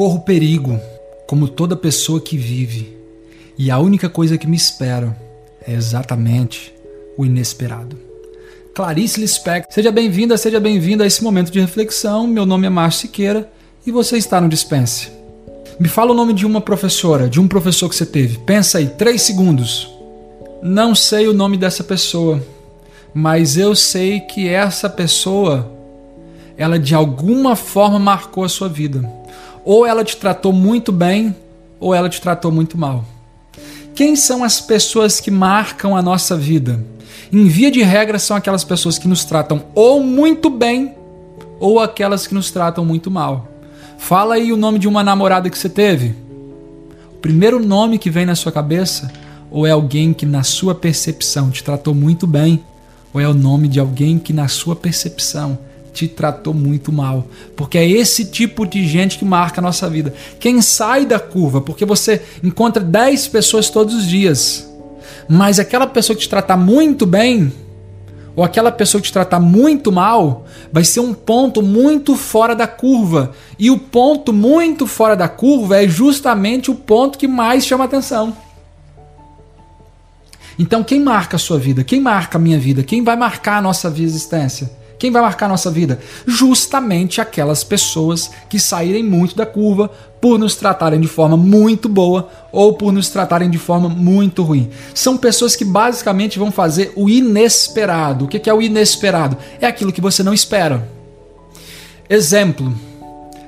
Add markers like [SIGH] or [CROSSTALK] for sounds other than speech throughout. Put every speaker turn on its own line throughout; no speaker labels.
corro perigo, como toda pessoa que vive, e a única coisa que me espera é exatamente o inesperado. Clarice Lispector, seja bem-vinda, seja bem-vindo a esse momento de reflexão. Meu nome é Márcio Siqueira e você está no Dispense. Me fala o nome de uma professora, de um professor que você teve. Pensa aí, três segundos. Não sei o nome dessa pessoa, mas eu sei que essa pessoa, ela de alguma forma marcou a sua vida. Ou ela te tratou muito bem, ou ela te tratou muito mal. Quem são as pessoas que marcam a nossa vida? Em via de regra, são aquelas pessoas que nos tratam ou muito bem, ou aquelas que nos tratam muito mal. Fala aí o nome de uma namorada que você teve. O primeiro nome que vem na sua cabeça, ou é alguém que, na sua percepção, te tratou muito bem, ou é o nome de alguém que, na sua percepção, te tratou muito mal. Porque é esse tipo de gente que marca a nossa vida. Quem sai da curva, porque você encontra 10 pessoas todos os dias, mas aquela pessoa que te trata muito bem, ou aquela pessoa que te tratar muito mal, vai ser um ponto muito fora da curva. E o ponto muito fora da curva é justamente o ponto que mais chama atenção. Então, quem marca a sua vida? Quem marca a minha vida? Quem vai marcar a nossa existência? Quem vai marcar nossa vida? Justamente aquelas pessoas que saírem muito da curva por nos tratarem de forma muito boa ou por nos tratarem de forma muito ruim. São pessoas que basicamente vão fazer o inesperado. O que é o inesperado? É aquilo que você não espera. Exemplo: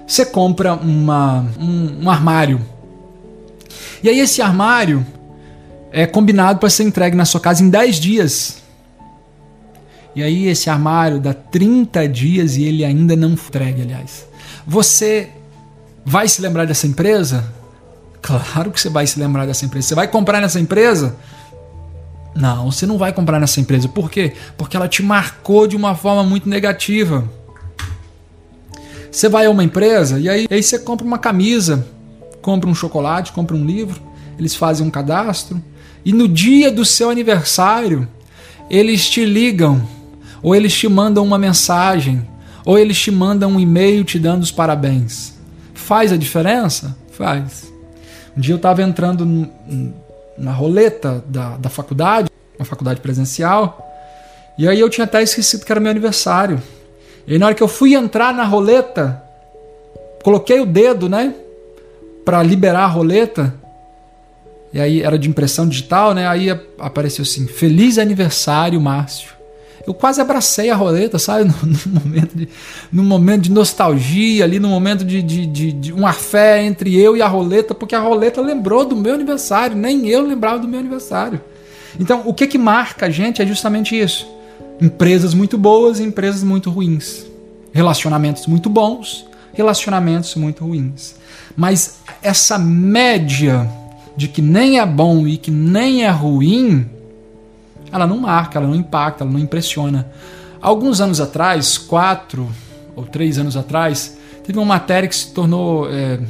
você compra uma, um, um armário. E aí, esse armário é combinado para ser entregue na sua casa em 10 dias. E aí esse armário dá 30 dias e ele ainda não entregue, aliás. Você vai se lembrar dessa empresa? Claro que você vai se lembrar dessa empresa. Você vai comprar nessa empresa? Não, você não vai comprar nessa empresa. Por quê? Porque ela te marcou de uma forma muito negativa. Você vai a uma empresa e aí, aí você compra uma camisa, compra um chocolate, compra um livro, eles fazem um cadastro e no dia do seu aniversário eles te ligam ou eles te mandam uma mensagem, ou eles te mandam um e-mail te dando os parabéns. Faz a diferença? Faz. Um dia eu estava entrando na roleta da, da faculdade, uma faculdade presencial, e aí eu tinha até esquecido que era meu aniversário. E na hora que eu fui entrar na roleta, coloquei o dedo, né, para liberar a roleta. E aí era de impressão digital, né? Aí apareceu assim: "Feliz aniversário, Márcio". Eu quase abracei a roleta, sabe? [LAUGHS] No, no momento, de, no momento de nostalgia, ali no momento de, de, de, de uma fé entre eu e a roleta, porque a roleta lembrou do meu aniversário, nem eu lembrava do meu aniversário. Então, o que, que marca a gente é justamente isso: empresas muito boas e empresas muito ruins, relacionamentos muito bons, relacionamentos muito ruins. Mas essa média de que nem é bom e que nem é ruim ela não marca, ela não impacta, ela não impressiona. Alguns anos atrás, quatro ou três anos atrás, teve uma matéria que se tornou é,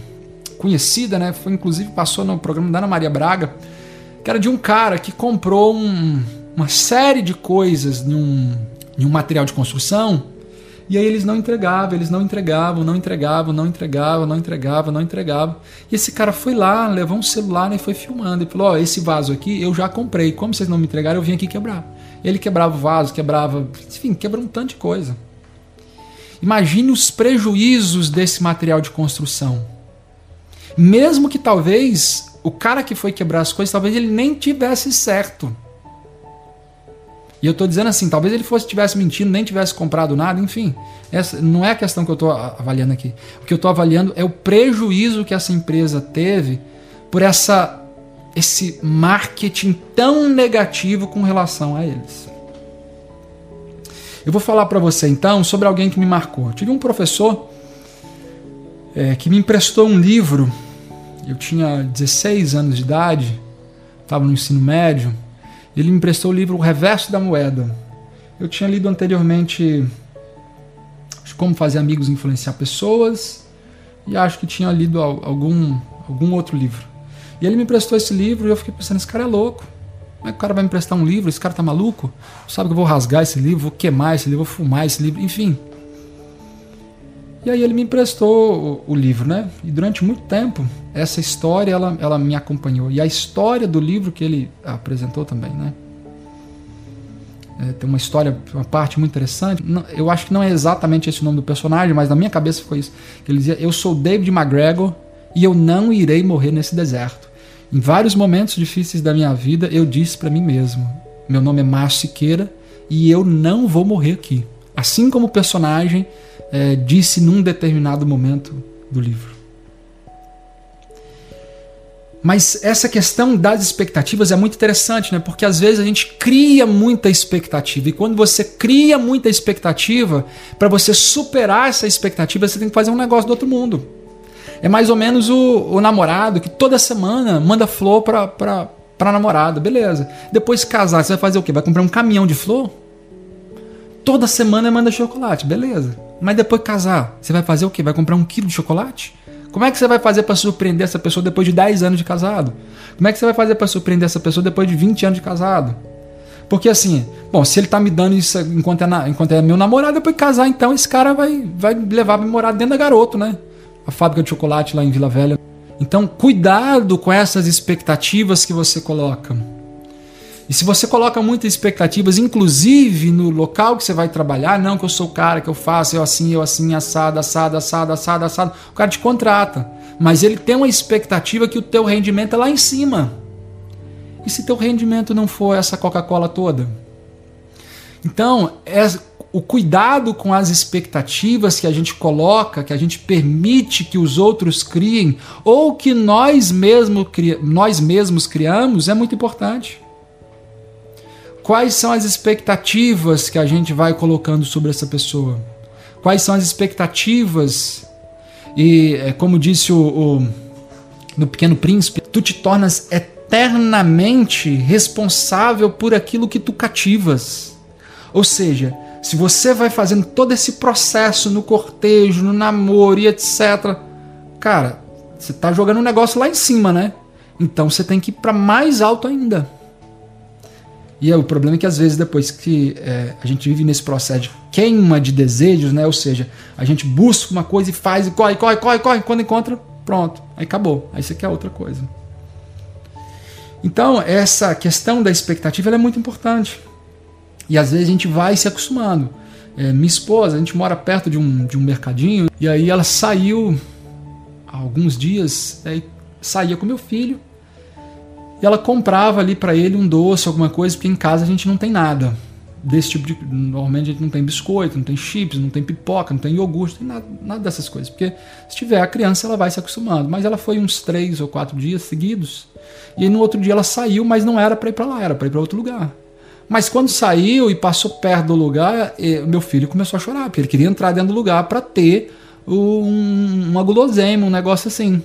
conhecida, né? Foi inclusive passou no programa da Ana Maria Braga, que era de um cara que comprou um, uma série de coisas em um, em um material de construção e aí eles não entregavam, eles não entregavam, não entregavam, não entregavam, não entregavam, não entregavam. E esse cara foi lá, levou um celular né, e foi filmando. E falou: Ó, oh, esse vaso aqui eu já comprei. Como vocês não me entregaram, eu vim aqui quebrar. Ele quebrava o vaso, quebrava. Enfim, quebrou um tanto de coisa. Imagine os prejuízos desse material de construção. Mesmo que talvez o cara que foi quebrar as coisas, talvez ele nem tivesse certo. E eu estou dizendo assim, talvez ele fosse tivesse mentindo, nem tivesse comprado nada, enfim. Essa não é a questão que eu estou avaliando aqui. O que eu estou avaliando é o prejuízo que essa empresa teve por essa esse marketing tão negativo com relação a eles. Eu vou falar para você então sobre alguém que me marcou. Eu tive um professor é, que me emprestou um livro. Eu tinha 16 anos de idade, estava no ensino médio. Ele me emprestou o livro O Reverso da Moeda. Eu tinha lido anteriormente Como Fazer Amigos Influenciar Pessoas e acho que tinha lido algum, algum outro livro. E ele me emprestou esse livro e eu fiquei pensando: esse cara é louco. Como é que o cara vai me emprestar um livro? Esse cara tá maluco? Sabe que eu vou rasgar esse livro, vou queimar esse livro, vou fumar esse livro, enfim. E aí ele me emprestou o, livro, né? E durante muito tempo essa história ela, ela me acompanhou. E a história do livro que ele apresentou também, né? É, tem uma história, uma parte muito interessante. Não, eu acho que não é exatamente esse o nome do personagem, mas na minha cabeça foi isso. Ele dizia: Eu sou David McGregor e eu não irei morrer nesse deserto. Em vários momentos difíceis da minha vida, eu disse para mim mesmo: Meu nome é Márcio Siqueira e eu não vou morrer aqui. Assim como o personagem é, disse num determinado momento do livro. Mas essa questão das expectativas é muito interessante, né? Porque às vezes a gente cria muita expectativa. E quando você cria muita expectativa, para você superar essa expectativa, você tem que fazer um negócio do outro mundo. É mais ou menos o, o namorado que toda semana manda flor pra, pra, pra namorada. Beleza. Depois casar, você vai fazer o quê? Vai comprar um caminhão de flor? Toda semana manda chocolate. Beleza. Mas depois casar, você vai fazer o quê? Vai comprar um quilo de chocolate? Como é que você vai fazer para surpreender essa pessoa depois de 10 anos de casado? Como é que você vai fazer para surpreender essa pessoa depois de 20 anos de casado? Porque assim, bom, se ele tá me dando isso enquanto é, na, enquanto é meu namorado, depois de casar, então esse cara vai, vai levar pra morar dentro da garoto, né? A fábrica de chocolate lá em Vila Velha. Então, cuidado com essas expectativas que você coloca. E se você coloca muitas expectativas, inclusive no local que você vai trabalhar, não que eu sou o cara, que eu faço, eu assim, eu assim, assado, assado, assado, assado, assado, o cara te contrata. Mas ele tem uma expectativa que o teu rendimento é lá em cima. E se teu rendimento não for essa Coca-Cola toda? Então, é o cuidado com as expectativas que a gente coloca, que a gente permite que os outros criem, ou que nós, mesmo, nós mesmos criamos, é muito importante. Quais são as expectativas que a gente vai colocando sobre essa pessoa? Quais são as expectativas? E, é, como disse o, o no Pequeno Príncipe, tu te tornas eternamente responsável por aquilo que tu cativas. Ou seja, se você vai fazendo todo esse processo no cortejo, no namoro e etc., cara, você está jogando um negócio lá em cima, né? Então você tem que ir para mais alto ainda. E é, o problema é que às vezes depois que é, a gente vive nesse processo de queima de desejos, né? Ou seja, a gente busca uma coisa e faz e corre, corre, corre, corre, quando encontra, pronto, aí acabou. Aí você quer outra coisa. Então, essa questão da expectativa é muito importante. E às vezes a gente vai se acostumando. É, minha esposa, a gente mora perto de um, de um mercadinho, e aí ela saiu há alguns dias, aí saía com meu filho, e ela comprava ali para ele um doce, alguma coisa, porque em casa a gente não tem nada desse tipo de. Normalmente a gente não tem biscoito, não tem chips, não tem pipoca, não tem iogurte, não tem nada, nada dessas coisas. Porque se tiver a criança, ela vai se acostumando. Mas ela foi uns três ou quatro dias seguidos. E no outro dia ela saiu, mas não era para ir para lá, era para ir para outro lugar. Mas quando saiu e passou perto do lugar, meu filho começou a chorar, porque ele queria entrar dentro do lugar para ter um, uma guloseima, um negócio assim.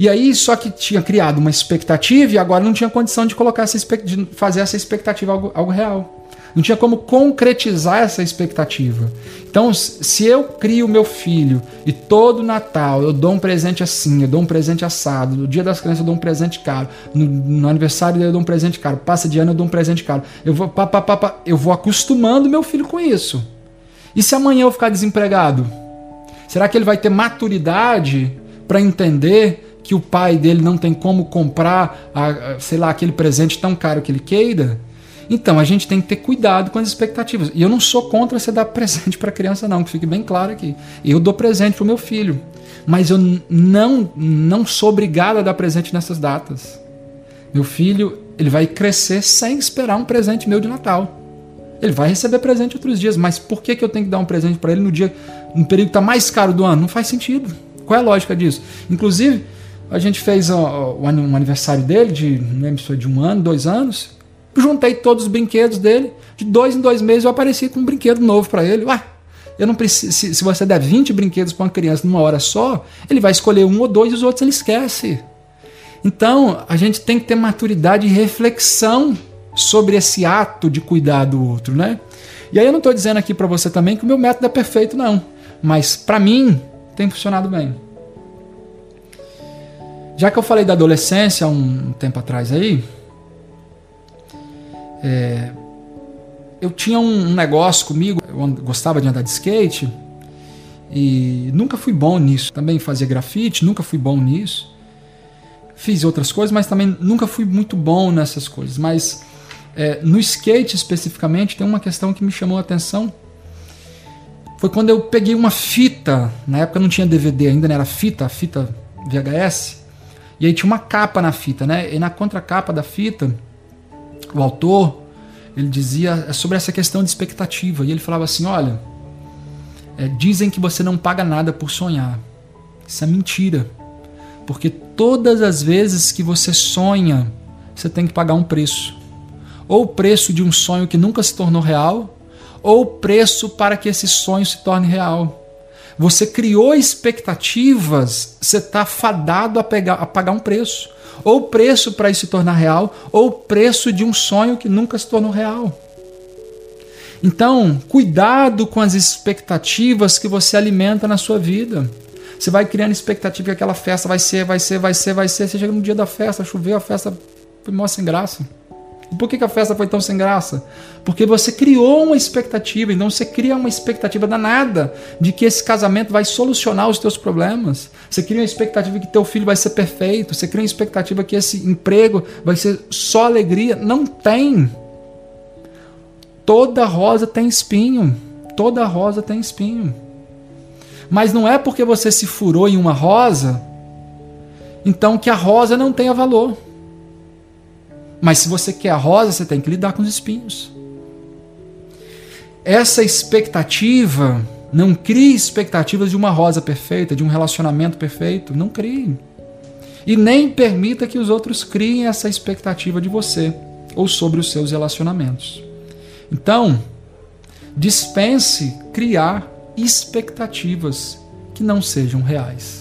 E aí, só que tinha criado uma expectativa e agora não tinha condição de colocar essa de fazer essa expectativa algo, algo real. Não tinha como concretizar essa expectativa. Então, se eu crio meu filho e todo Natal eu dou um presente assim, eu dou um presente assado, no dia das crianças eu dou um presente caro, no, no aniversário eu dou um presente caro, passa de ano eu dou um presente caro, eu vou, pá, pá, pá, pá, eu vou acostumando meu filho com isso. E se amanhã eu ficar desempregado? Será que ele vai ter maturidade para entender que o pai dele não tem como comprar, a, sei lá, aquele presente tão caro que ele queira. Então a gente tem que ter cuidado com as expectativas. E eu não sou contra você dar [LAUGHS] presente para criança não, que fique bem claro aqui. Eu dou presente para o meu filho, mas eu não não sou obrigado a dar presente nessas datas. Meu filho, ele vai crescer sem esperar um presente meu de Natal. Ele vai receber presente outros dias, mas por que, que eu tenho que dar um presente para ele no dia, no período que está mais caro do ano? Não faz sentido. Qual é a lógica disso? Inclusive, a gente fez um aniversário dele, de, não lembro se foi de um ano, dois anos. Juntei todos os brinquedos dele. De dois em dois meses eu apareci com um brinquedo novo para ele. Ué, eu não preciso. Se, se você der 20 brinquedos para uma criança numa hora só, ele vai escolher um ou dois e os outros ele esquece. Então, a gente tem que ter maturidade e reflexão sobre esse ato de cuidar do outro, né? E aí eu não estou dizendo aqui para você também que o meu método é perfeito, não. Mas para mim tem funcionado bem. Já que eu falei da adolescência um tempo atrás aí, é, eu tinha um negócio comigo, eu gostava de andar de skate, E nunca fui bom nisso. Também fazia grafite, nunca fui bom nisso. Fiz outras coisas, mas também nunca fui muito bom nessas coisas. Mas é, no skate especificamente, tem uma questão que me chamou a atenção. Foi quando eu peguei uma fita, na época não tinha DVD ainda, né? era fita, fita VHS, e aí tinha uma capa na fita, né? E na contracapa da fita, o autor, ele dizia é sobre essa questão de expectativa, e ele falava assim: olha, é, dizem que você não paga nada por sonhar. Isso é mentira. Porque todas as vezes que você sonha, você tem que pagar um preço ou o preço de um sonho que nunca se tornou real, ou o preço para que esse sonho se torne real. Você criou expectativas, você está fadado a, pegar, a pagar um preço. Ou preço para isso se tornar real, ou preço de um sonho que nunca se tornou real. Então, cuidado com as expectativas que você alimenta na sua vida. Você vai criando expectativa que aquela festa vai ser, vai ser, vai ser, vai ser. Você chega no dia da festa, choveu, a festa foi mó sem graça. E por que a festa foi tão sem graça? Porque você criou uma expectativa, então você cria uma expectativa danada de que esse casamento vai solucionar os teus problemas. Você cria uma expectativa que teu filho vai ser perfeito, você cria uma expectativa que esse emprego vai ser só alegria. Não tem. Toda rosa tem espinho. Toda rosa tem espinho. Mas não é porque você se furou em uma rosa, então que a rosa não tenha valor. Mas se você quer a rosa, você tem que lidar com os espinhos. Essa expectativa, não crie expectativas de uma rosa perfeita, de um relacionamento perfeito. Não crie. E nem permita que os outros criem essa expectativa de você ou sobre os seus relacionamentos. Então, dispense criar expectativas que não sejam reais.